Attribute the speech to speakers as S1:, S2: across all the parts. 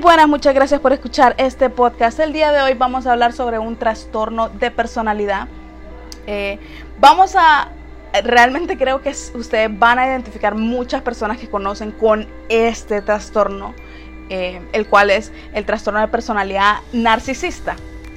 S1: Buenas, muchas gracias por escuchar este podcast. El día de hoy vamos a hablar sobre un trastorno de personalidad. Eh, vamos a, realmente creo que ustedes van a identificar muchas personas que conocen con este trastorno, eh, el cual es el trastorno de personalidad narcisista.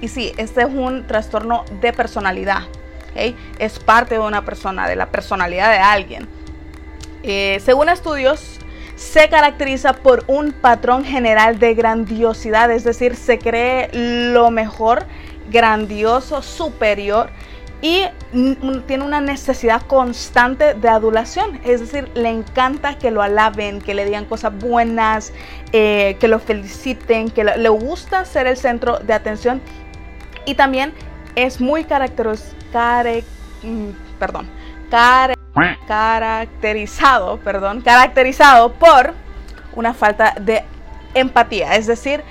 S1: Y sí, este es un trastorno de personalidad. Es parte de una persona, de la personalidad de alguien. Eh, según estudios, se caracteriza por un patrón general de grandiosidad, es decir, se cree lo mejor, grandioso, superior y tiene una necesidad constante de adulación, es decir, le encanta que lo alaben, que le digan cosas buenas, eh, que lo feliciten, que le gusta ser el centro de atención. Y también es muy característico, mm, perdón, caracterizado, perdón, caracterizado por una falta de empatía, es decir,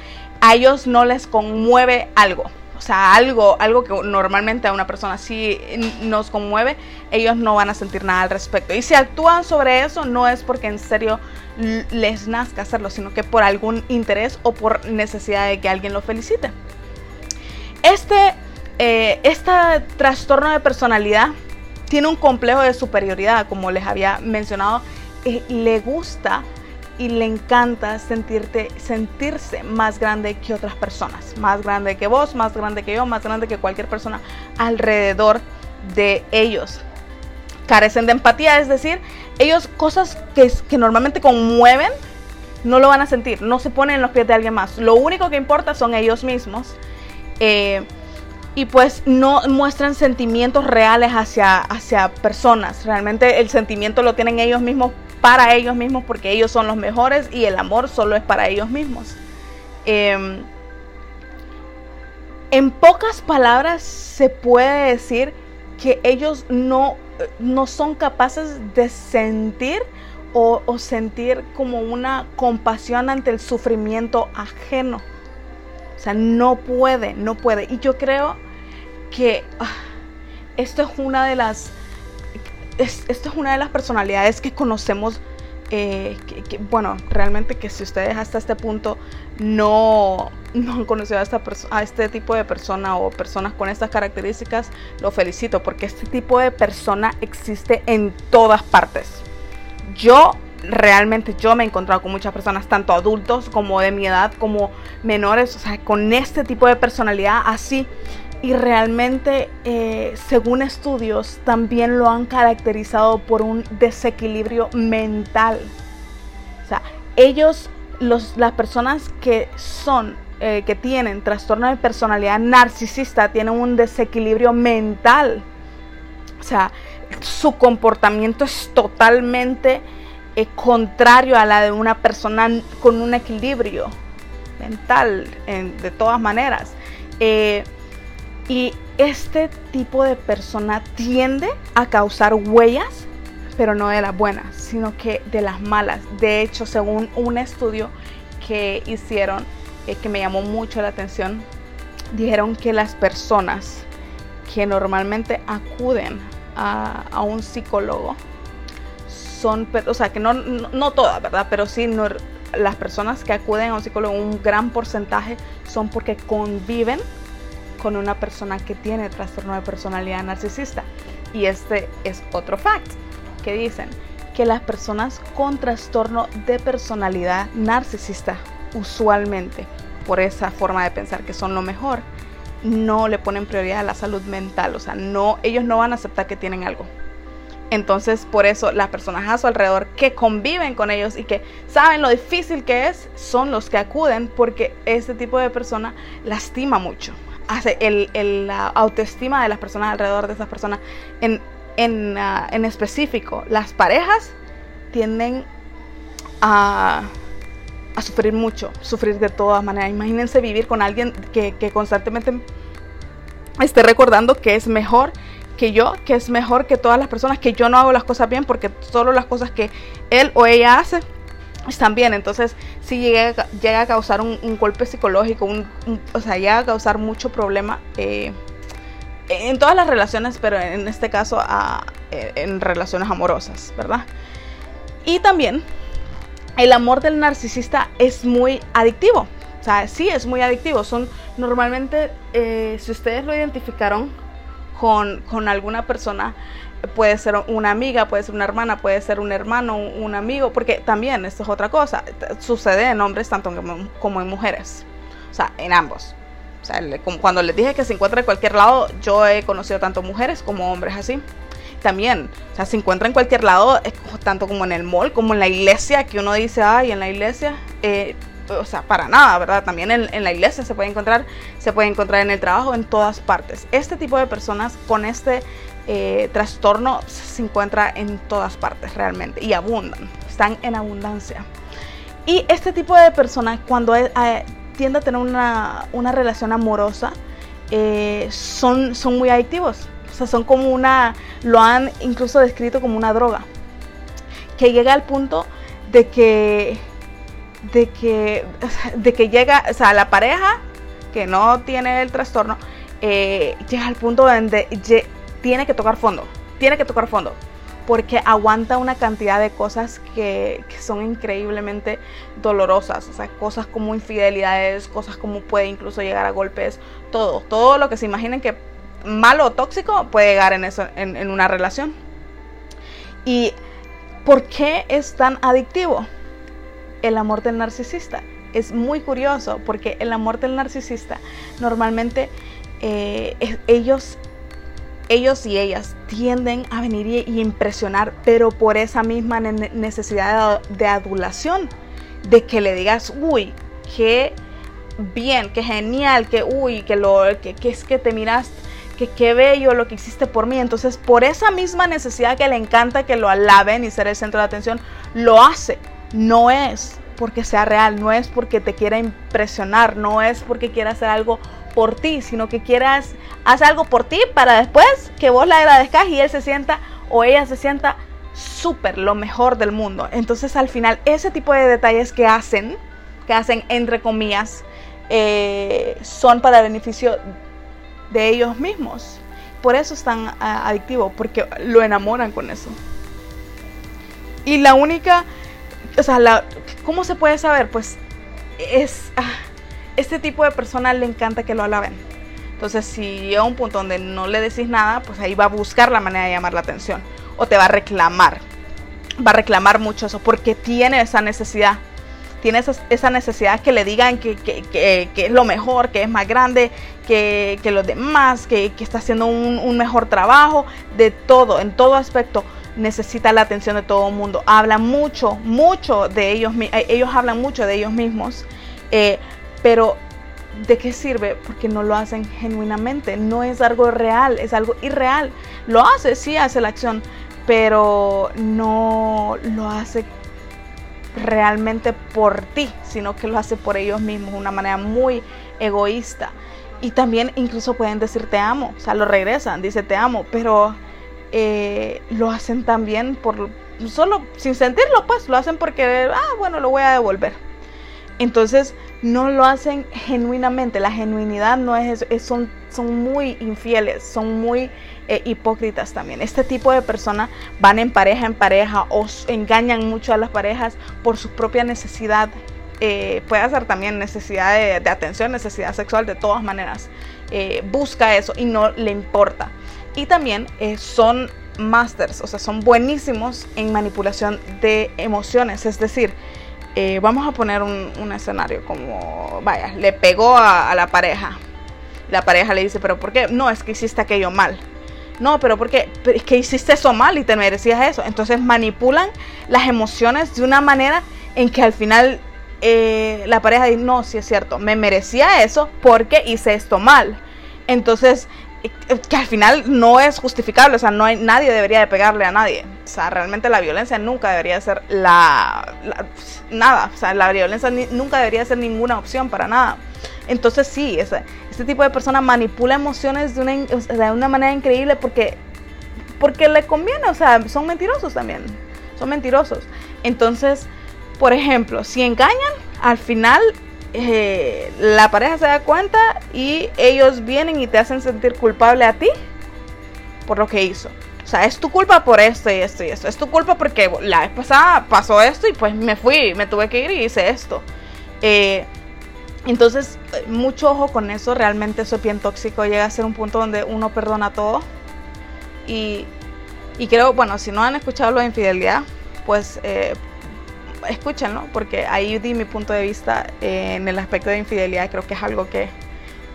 S1: a ellos no les conmueve algo. O sea, algo, algo que normalmente a una persona sí nos conmueve, ellos no van a sentir nada al respecto. Y si actúan sobre eso, no es porque en serio les nazca hacerlo, sino que por algún interés o por necesidad de que alguien lo felicite. Este, este trastorno de personalidad tiene un complejo de superioridad, como les había mencionado, le gusta y le encanta sentirte, sentirse más grande que otras personas, más grande que vos, más grande que yo, más grande que cualquier persona alrededor de ellos. Carecen de empatía, es decir, ellos cosas que, que normalmente conmueven, no lo van a sentir, no se ponen en los pies de alguien más. Lo único que importa son ellos mismos. Eh, y pues no muestran sentimientos reales hacia, hacia personas. Realmente el sentimiento lo tienen ellos mismos para ellos mismos porque ellos son los mejores y el amor solo es para ellos mismos. Em, en pocas palabras se puede decir que ellos no, no son capaces de sentir o, o sentir como una compasión ante el sufrimiento ajeno. Sea, no puede, no puede. Y yo creo que ah, esto es una de las esto es una de las personalidades que conocemos eh, bueno, realmente que si ustedes hasta este punto no, no han conocido a, esta a este tipo de persona o personas con estas características, lo felicito porque este tipo de persona existe en todas partes. Yo realmente yo me he encontrado con muchas personas, tanto adultos como de mi edad, como menores, o sea, con este tipo de personalidad así y realmente, eh, según estudios, también lo han caracterizado por un desequilibrio mental. O sea, ellos, los, las personas que son, eh, que tienen trastorno de personalidad narcisista, tienen un desequilibrio mental. O sea, su comportamiento es totalmente eh, contrario a la de una persona con un equilibrio mental, de todas maneras. Y este tipo de persona tiende a causar huellas, pero no de las buenas, sino que de las malas. De hecho, según un estudio que hicieron, eh, que me llamó mucho la atención, dijeron que las personas que normalmente acuden a, un psicólogo son, o sea, que no, no, todas, ¿verdad? Pero sí, las personas que acuden a un psicólogo, un gran porcentaje son porque conviven con una persona que tiene trastorno de personalidad narcisista. Y este es otro fact que dicen que las personas con trastorno de personalidad narcisista usualmente por esa forma de pensar que son lo mejor, no le ponen prioridad a la salud mental, o sea, no ellos no van a aceptar que tienen algo. Entonces, por eso las personas a su alrededor que conviven con ellos y que saben lo difícil que es, son los que acuden porque este tipo de persona lastima mucho hace el, la autoestima de las personas alrededor de esas personas. En, en, ah, en específico, las parejas tienden a, a, sufrir mucho, sufrir de todas maneras. Imagínense vivir con alguien que, que constantemente esté recordando que es mejor que yo, que es mejor que todas las personas, que yo no hago las cosas bien porque solo las cosas que él o ella hace están bien. Entonces, si llega, llega a causar un, golpe psicológico, un, o sea, llega a causar mucho problema eh, en todas las relaciones, pero en este caso a, en relaciones amorosas, ¿verdad? Y también el amor del narcisista es muy adictivo. O sea, sí es muy adictivo. Son normalmente, eh, si ustedes lo identificaron con, con, alguna persona, puede ser una amiga, puede ser una hermana, puede ser un hermano, un, amigo, porque también esto es otra cosa. Sucede en hombres tanto como, en mujeres. O sea, en ambos. O sea, cuando les dije que se encuentra en cualquier lado, yo he conocido tanto mujeres como hombres así también. O sea, se encuentra en cualquier lado, tanto como en el mall, como en la iglesia, que uno dice, ay, en la iglesia. Eh, o sea, para nada, ¿verdad? También en, la iglesia se puede encontrar, se puede encontrar en el trabajo, en todas partes. Este tipo de personas con este eh, trastorno se encuentra en todas partes realmente y abundan, están en abundancia. Y este tipo de personas cuando eh, tiende a tener una, relación amorosa, son, son muy adictivos. O sea, son como una, lo han incluso descrito como una droga. Que llega al punto de que, de que, de que llega, o sea, la pareja que no tiene el trastorno, eh, llega al punto donde tiene que tocar fondo, tiene que tocar fondo, porque aguanta una cantidad de cosas que, que, son increíblemente dolorosas, o sea, cosas como infidelidades, cosas como puede incluso llegar a golpes, todo, todo lo que se imaginen que malo o tóxico puede llegar en, eso, en, una relación. ¿Y por qué es tan adictivo el amor del narcisista? Es muy curioso porque el amor del narcisista normalmente eh, ellos, ellos y ellas tienden a venir y, impresionar, pero por esa misma necesidad de, adulación, de que le digas, uy, qué bien, qué genial, que uy, que lo que, que es que te miras que qué bello lo que hiciste por mí. Entonces, por esa misma necesidad que le encanta que lo alaben y ser el centro de atención, lo hace. No es porque sea real, no es porque te quiera impresionar, no es porque quiera hacer algo por ti, sino que quieras hacer algo por ti para después que vos le agradezcas y él se sienta o ella se sienta súper, lo mejor del mundo. Entonces al final ese tipo de detalles que hacen, que hacen entre comillas, eh, son para beneficio de ellos mismos. Por eso es tan ah, adictivo, porque lo enamoran con eso. Y la única, o sea, la, ¿cómo se puede saber? Pues es, ah, este tipo de persona le encanta que lo alaben. Entonces, si llega a un punto donde no le decís nada, pues ahí va a buscar la manera de llamar la atención. O te va a reclamar. Va a reclamar mucho eso porque tiene esa necesidad tiene esa, necesidad que le digan que, es lo mejor, que es más grande que, los demás, que, está haciendo un, mejor trabajo, de todo, en todo aspecto necesita la atención de todo el mundo. Habla mucho, mucho de ellos, eh, ellos hablan mucho de ellos mismos, eh, pero ¿de qué sirve? Porque no lo hacen genuinamente, no es algo real, es algo irreal. Lo hace, sí hace la acción, pero no lo hace realmente por ti, sino que lo hace por ellos mismos, una manera muy egoísta. Y también incluso pueden decir te amo, o sea, lo regresan, dice te amo, pero eh, lo hacen también por, solo sin sentirlo, pues lo hacen porque, ah, bueno, lo voy a devolver. Entonces no lo hacen genuinamente, la genuinidad no es, es son, son muy infieles, son muy eh, hipócritas también. Este tipo de personas van en pareja en pareja o engañan mucho a las parejas por su propia necesidad. Eh, puede ser también necesidad de, atención, necesidad sexual, de todas maneras. Eh, busca eso y no le importa. Y también son masters, o sea, son buenísimos en manipulación de emociones. Es decir, vamos a poner un, escenario como, vaya, le pegó a, la pareja. La pareja le dice, pero ¿por qué? No, es que hiciste aquello mal. No, pero porque es que hiciste eso mal y te merecías eso. Entonces manipulan las emociones de una manera en que al final eh, la pareja dice, no, sí es cierto, me merecía eso porque hice esto mal. Entonces, eh, que al final no es justificable, o sea, no hay, nadie debería de pegarle a nadie. O sea, realmente la violencia nunca debería ser la, nada, o sea, la violencia nunca debería ser ninguna opción para nada. Entonces sí, este tipo de persona manipula emociones de una, de una manera increíble porque, porque le conviene, o sea, son mentirosos también, son mentirosos. Entonces, por ejemplo, si engañan, al final eh, la pareja se da cuenta y ellos vienen y te hacen sentir culpable a ti por lo que hizo. O sea, es tu culpa por esto y esto y esto. Es tu culpa porque la vez pasada pasó esto y pues me fui, me tuve que ir y hice esto. Eh, entonces, mucho ojo con eso. Realmente eso es bien tóxico. Llega a ser un punto donde uno perdona todo. Y, y creo, bueno, si no han escuchado lo de infidelidad, pues eh, escúchenlo, porque ahí di mi punto de vista en el aspecto de infidelidad. Creo que es algo que,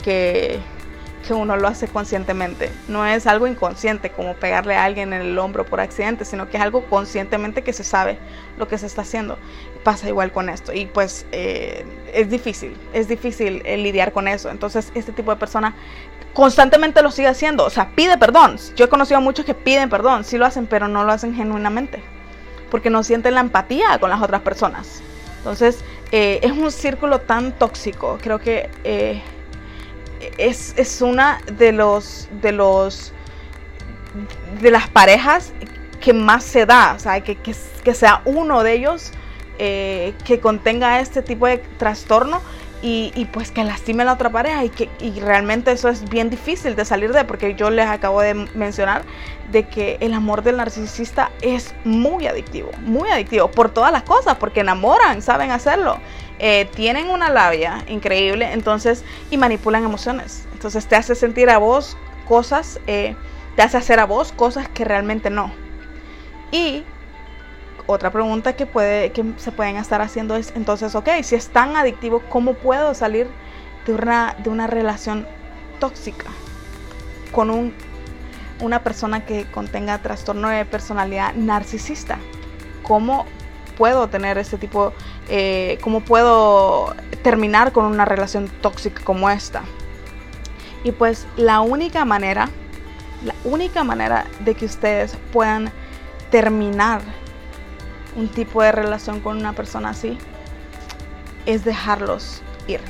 S1: que que uno lo hace conscientemente. No es algo inconsciente como pegarle a alguien en el hombro por accidente, sino que es algo conscientemente que se sabe lo que se está haciendo. Pasa igual con esto. Y pues eh, es difícil, es difícil eh, lidiar con eso. Entonces este tipo de persona constantemente lo sigue haciendo. O sea, pide perdón. Yo he conocido a muchos que piden perdón, sí lo hacen, pero no lo hacen genuinamente. Porque no sienten la empatía con las otras personas. Entonces eh, es un círculo tan tóxico. Creo que es, es una de los, de los de las parejas que más se da, o sea, que, que, que sea uno de ellos eh, que contenga este tipo de trastorno y, y, pues que lastime a la otra pareja y que y realmente eso es bien difícil de salir de porque yo les acabo de mencionar de que el amor del narcisista es muy adictivo, muy adictivo por todas las cosas, porque enamoran, saben hacerlo eh, tienen una labia increíble, entonces, y manipulan emociones. Entonces te hace sentir a vos cosas, eh, te hace hacer a vos cosas que realmente no. Y otra pregunta que, puede, que se pueden estar haciendo es, entonces, ok, si es tan adictivo, ¿cómo puedo salir de una, de una relación tóxica con un, una persona que contenga trastorno de personalidad narcisista? ¿Cómo puedo tener este tipo, eh, cómo puedo terminar con una relación tóxica como esta. Y pues la única manera, la única manera de que ustedes puedan terminar un tipo de relación con una persona así es dejarlos ir.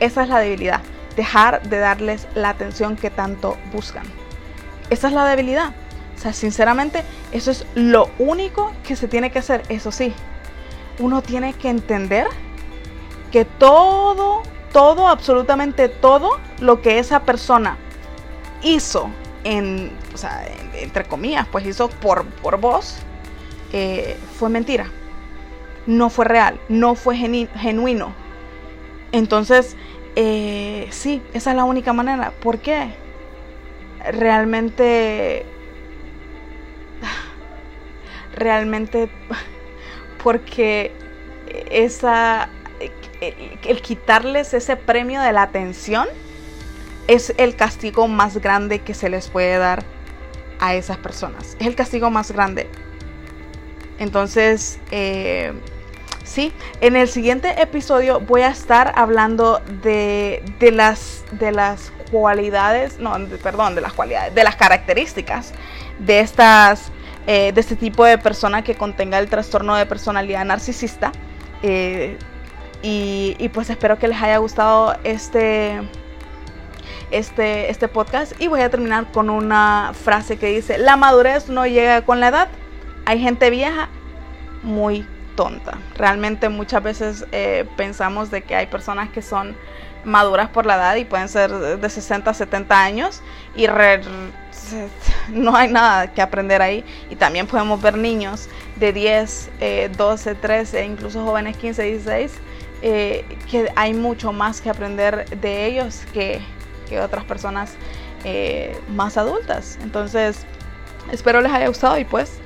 S1: Esa es la debilidad, dejar de darles la atención que tanto buscan. Esa es la debilidad. O sea, sinceramente, eso es lo único que se tiene que hacer. Eso sí, uno tiene que entender que todo, todo, absolutamente todo lo que esa persona hizo, en, o sea, entre comillas, pues hizo por, por vos, eh, fue mentira. No fue real, no fue genuino. Entonces, eh, sí, esa es la única manera. ¿Por qué? Realmente realmente porque esa el quitarles ese premio de la atención es el castigo más grande que se les puede dar a esas personas. Es el castigo más grande. Entonces, eh, sí, en el siguiente episodio voy a estar hablando de, de, las, de las cualidades, no, perdón, de las cualidades, de las características de estas eh, de este tipo de persona que contenga el trastorno de personalidad narcisista. Eh, y, pues espero que les haya gustado este, este, este podcast. Y voy a terminar con una frase que dice, la madurez no llega con la edad. Hay gente vieja muy tonta. Realmente muchas veces eh, pensamos de que hay personas que son maduras por la edad y pueden ser de 60 a 70 años y no hay nada que aprender ahí. Y también podemos ver niños de 10, 12, 13, incluso jóvenes 15, 16, eh, que hay mucho más que aprender de ellos que, que otras personas eh, más adultas. Entonces, espero les haya gustado y pues